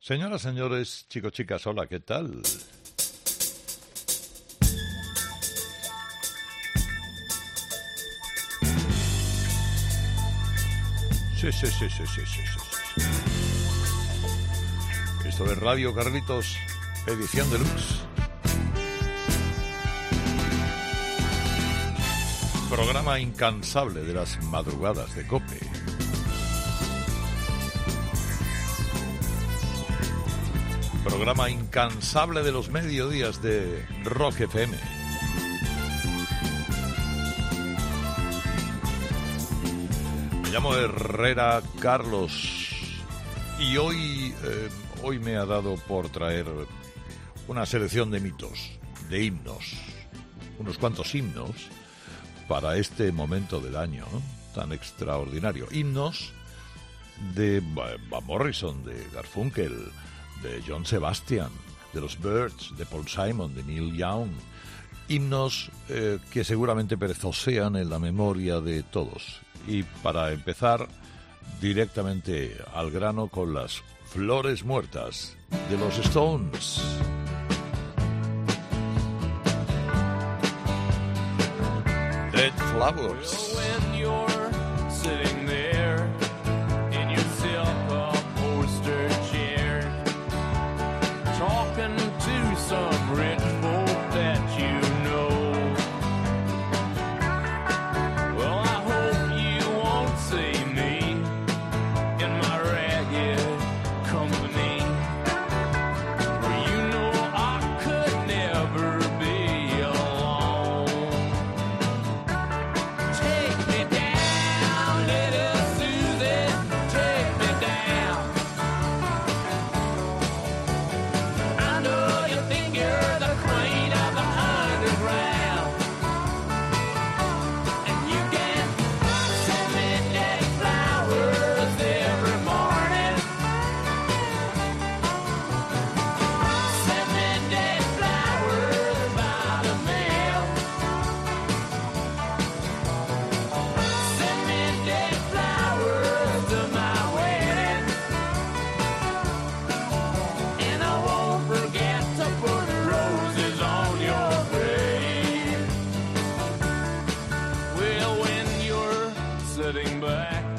Señoras, señores, chicos, chicas, hola, ¿qué tal? Sí, sí, sí, sí, sí, sí, sí. Esto es Radio Carlitos, edición deluxe. Programa incansable de las madrugadas de Cope. Programa incansable de los mediodías de Rock FM. Me llamo Herrera Carlos y hoy, eh, hoy me ha dado por traer una selección de mitos, de himnos, unos cuantos himnos para este momento del año tan extraordinario. Himnos de Van Morrison, de Garfunkel, de John Sebastian, de los Birds, de Paul Simon, de Neil Young. Himnos eh, que seguramente perezosean en la memoria de todos. Y para empezar directamente al grano con las flores muertas de los Stones. Dead Flowers. back.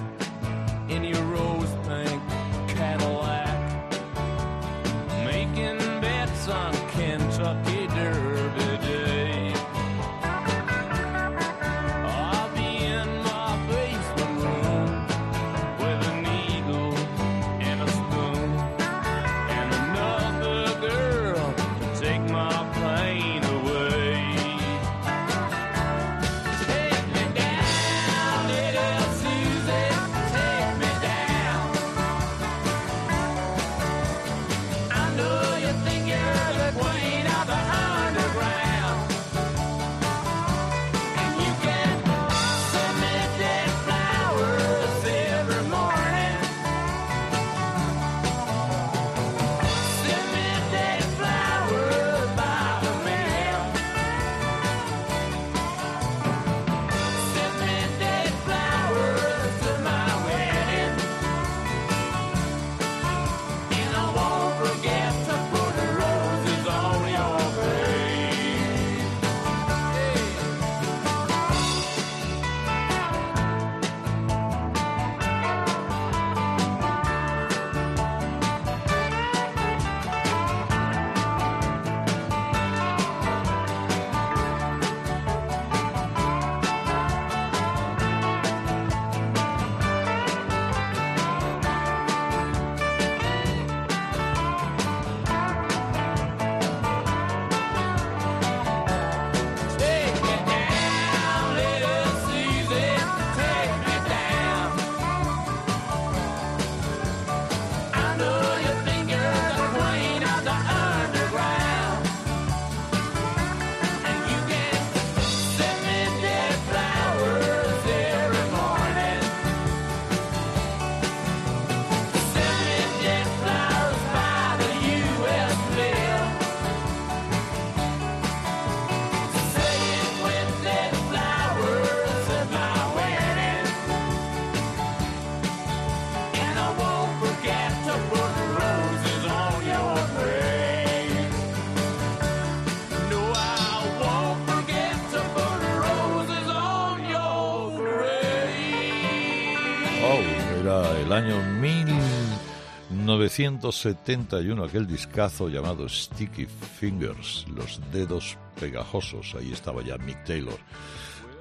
1971, aquel discazo llamado Sticky Fingers, los dedos pegajosos. Ahí estaba ya Mick Taylor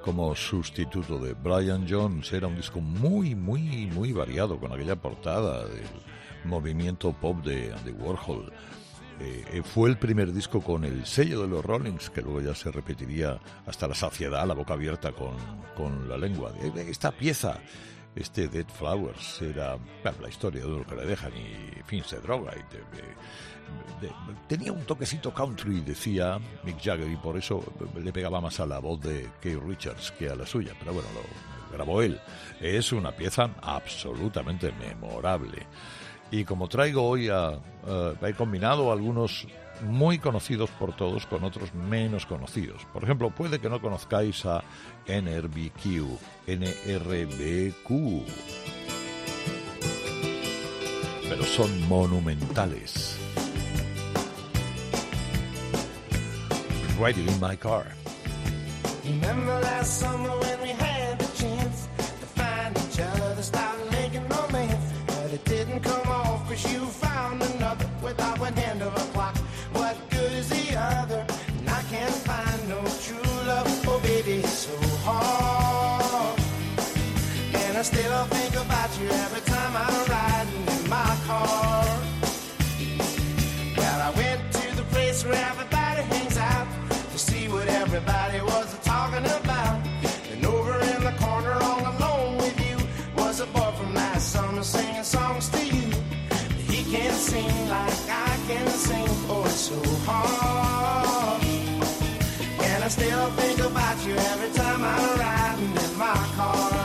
como sustituto de Brian Jones. Era un disco muy, muy, muy variado con aquella portada del movimiento pop de Andy Warhol. Eh, eh, fue el primer disco con el sello de los Rollings, que luego ya se repetiría hasta la saciedad, la boca abierta con, con la lengua. Esta pieza, este Dead Flowers, era la historia de lo que le dejan y, en fin, se droga y tenía un toquecito country, decía Mick Jagger, y por eso le pegaba más a la voz de Keith Richards que a la suya, pero bueno, lo grabó él. Es una pieza absolutamente memorable. Y como traigo hoy a, he combinado algunos muy conocidos por todos con otros menos conocidos. Por ejemplo, puede que no conozcáis a NRBQ, NRBQ, pero son monumentales. Riding in my car. Remember summer when we had I still think about you every time I'm riding in my car. Well, I went to the place where everybody hangs out to see what everybody was talking about. And over in the corner, all alone with you, was a boy from last summer singing songs to you. He can't sing like I can sing, oh, it's so hard. And I still think about you every time I'm riding in my car.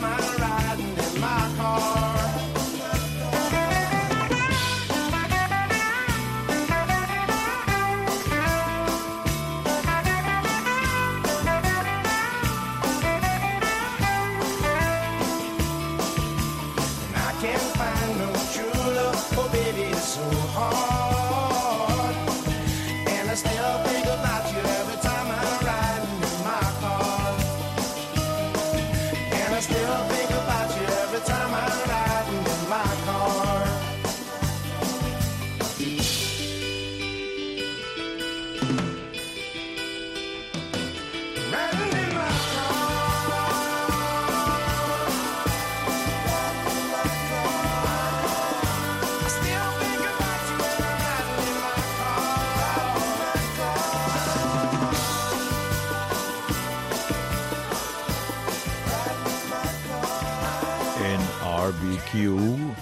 my mind.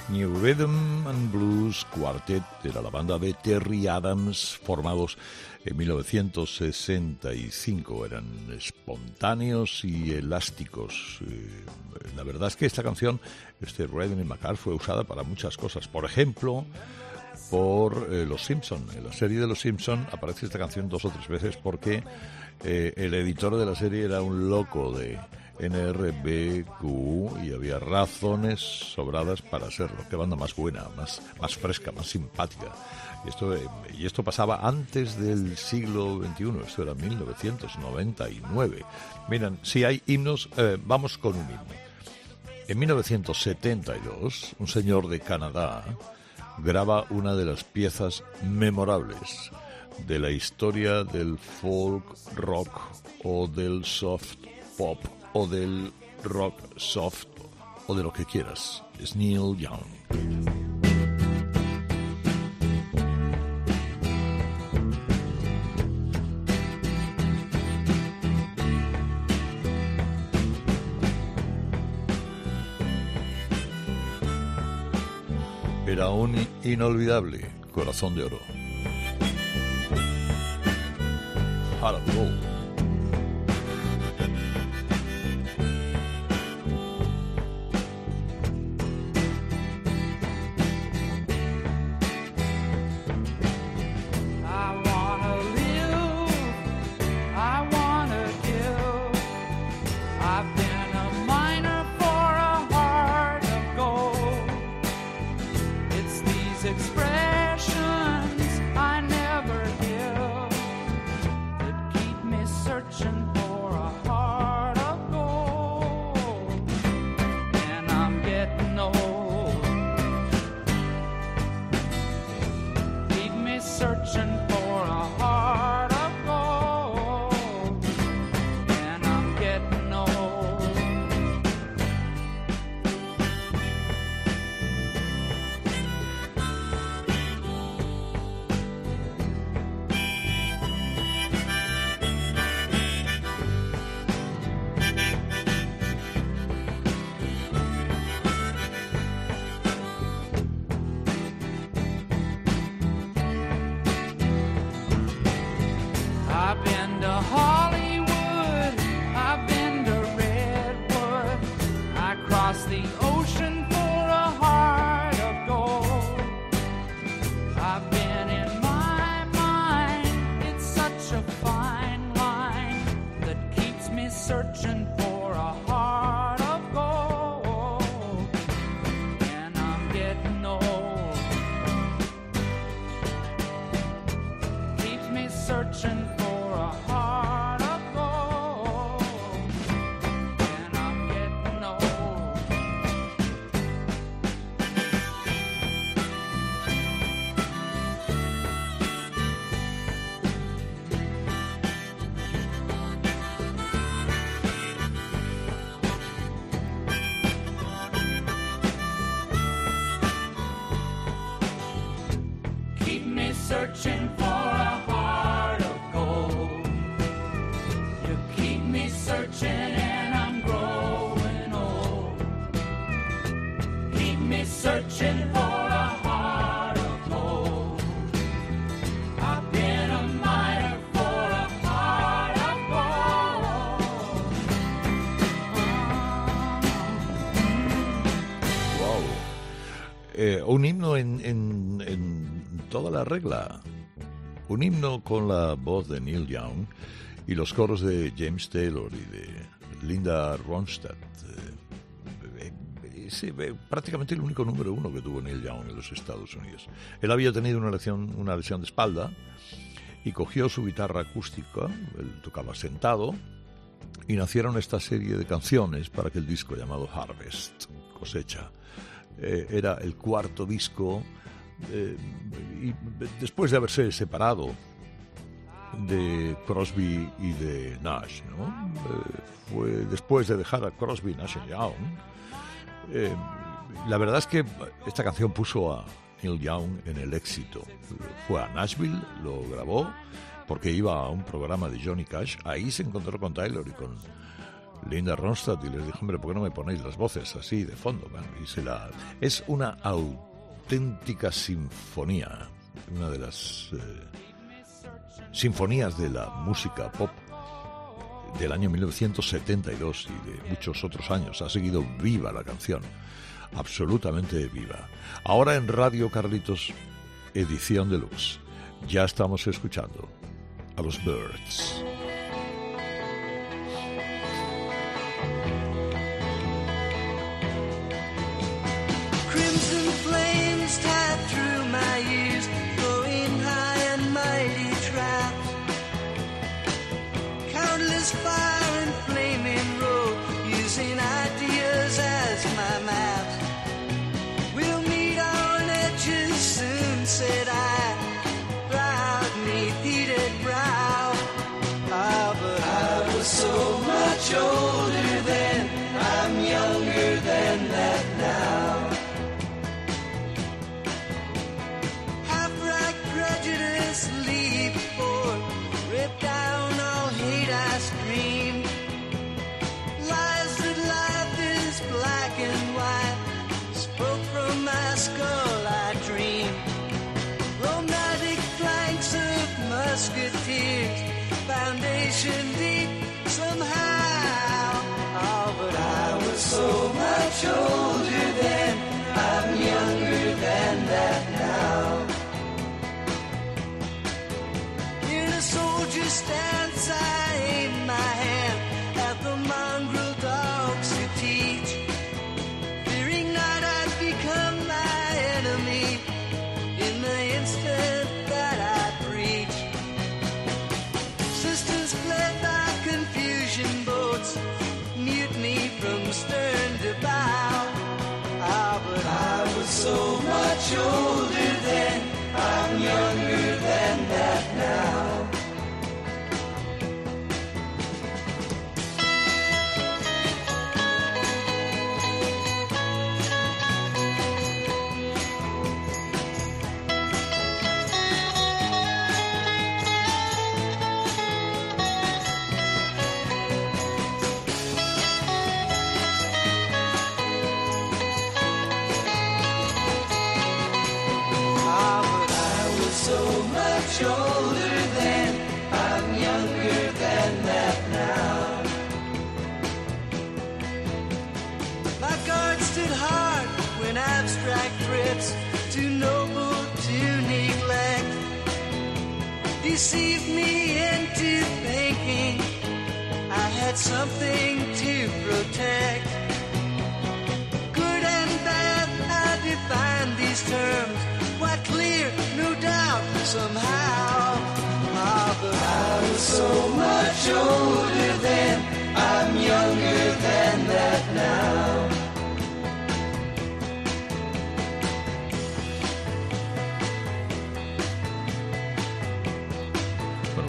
New Rhythm and Blues Quartet era la banda de Terry Adams formados en 1965. Eran espontáneos y elásticos. Eh, la verdad es que esta canción, este Rhythm in Macar, fue usada para muchas cosas. Por ejemplo, por eh, Los Simpson. En la serie de Los Simpson aparece esta canción dos o tres veces porque eh, el editor de la serie era un loco de NRBQ y había razones sobradas para serlo. Qué banda más buena, más, más fresca, más simpática. Y esto, eh, y esto pasaba antes del siglo XXI, esto era 1999. Miren, si hay himnos, eh, vamos con un himno. En 1972, un señor de Canadá graba una de las piezas memorables de la historia del folk rock o del soft pop o del rock soft o de lo que quieras. Es Neil Young. Era un inolvidable corazón de oro. Eh, un himno en, en- en toda la regla. Un himno con la voz de Neil Young y los coros de James Taylor y de Linda Ronstadt. Eh, sí, eh, prácticamente el único número uno que tuvo Neil Young en los Estados Unidos. Él había tenido una lesión, una lesión de espalda y cogió su guitarra acústica, él tocaba sentado, y nacieron esta serie de canciones para aquel disco llamado Harvest, cosecha. Eh, era el cuarto disco eh, y después de haberse separado de Crosby y de Nash, ¿no? Eh, fue después de dejar a Crosby, Nash y Young. la verdad es que esta canción puso a Neil Young en el éxito. Fue a Nashville, lo grabó porque iba a un programa de Johnny Cash. Ahí se encontró con Taylor y con Linda Ronstadt y les dijo, hombre, ¿por qué no me ponéis las voces así de fondo? Y se la... Es una auténtica sinfonía, una de las eh, sinfonías de la música pop del año 1972 y de muchos otros años. Ha seguido viva la canción, absolutamente viva. Ahora en Radio Carlitos, edición deluxe. Ya estamos escuchando a los Birds. comes and stand. I had something to protect. Good and bad, I define these terms. Why clear, no doubt, somehow. Ah, but I was so much older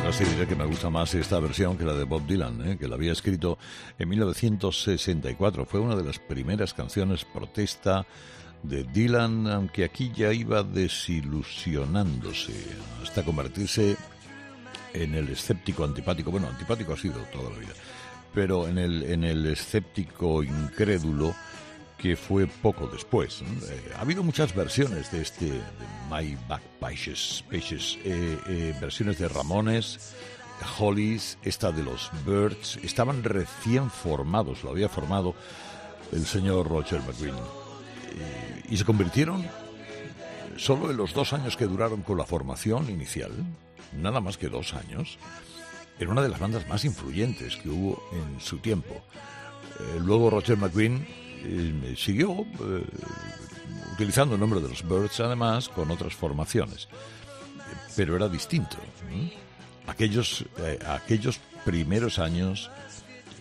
Casi diré que me gusta más esta versión que la de Bob Dylan, ¿eh? que la había escrito en 1964. Fue una de las primeras canciones protesta de Dylan, aunque aquí ya iba desilusionándose hasta convertirse en el escéptico antipático. Bueno, antipático ha sido toda la vida, pero en el, en el escéptico incrédulo fue poco después. Eh, ha habido muchas versiones de este My Back Pages, eh, eh, versiones de Ramones, Hollies, esta de los Birds, estaban recién formados, lo había formado el señor Roger McGuinn, y se convirtieron solo en los dos años que duraron con la formación inicial, nada más que dos años, en una de las bandas más influyentes que hubo en su tiempo. Luego Roger McGuinn siguió eh, utilizando el nombre de los Birds, además, con otras formaciones. Pero era distinto. Aquellos, eh, aquellos primeros años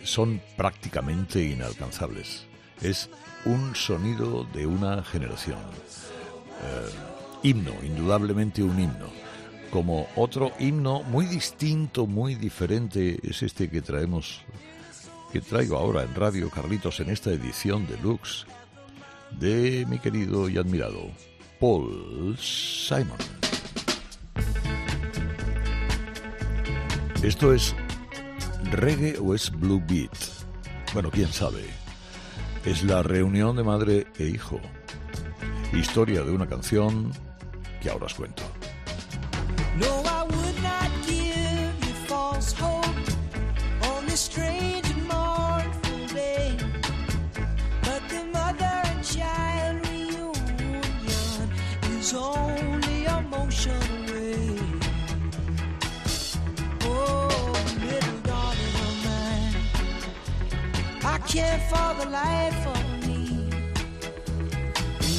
son prácticamente inalcanzables. Es un sonido de una generación. Eh, himno, indudablemente un himno. Como otro himno muy distinto, muy diferente, es este que traemos que traigo ahora en Radio Carlitos en esta edición deluxe de mi querido y admirado Paul Simon. Esto es reggae o es blue beat. Bueno, quién sabe. Es la reunión de madre e hijo. Historia de una canción que ahora os cuento. Can't for the life of me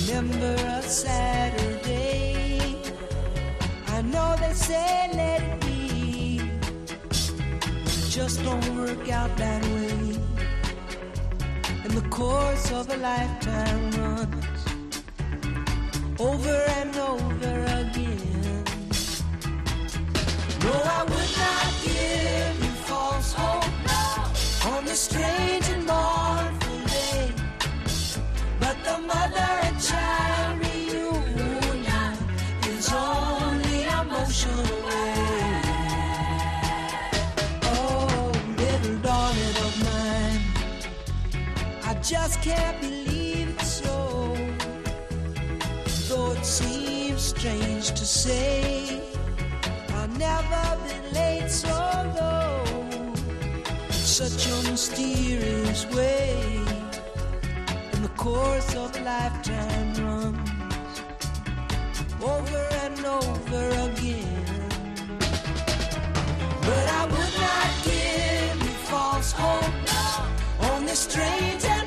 remember a Saturday. I know they say let it be. It just don't work out that way. And the course of a lifetime runs over and over again. No, I would not give you false hope on this strange and mournful day. But the mother and child reunion is only a motion away. Oh, little darling of mine, I just can't believe it's so. Though it seems strange to say, I've never been late so low. Such a mysterious way and the course of lifetime runs over and over again. But I would not give you false hope on this strange and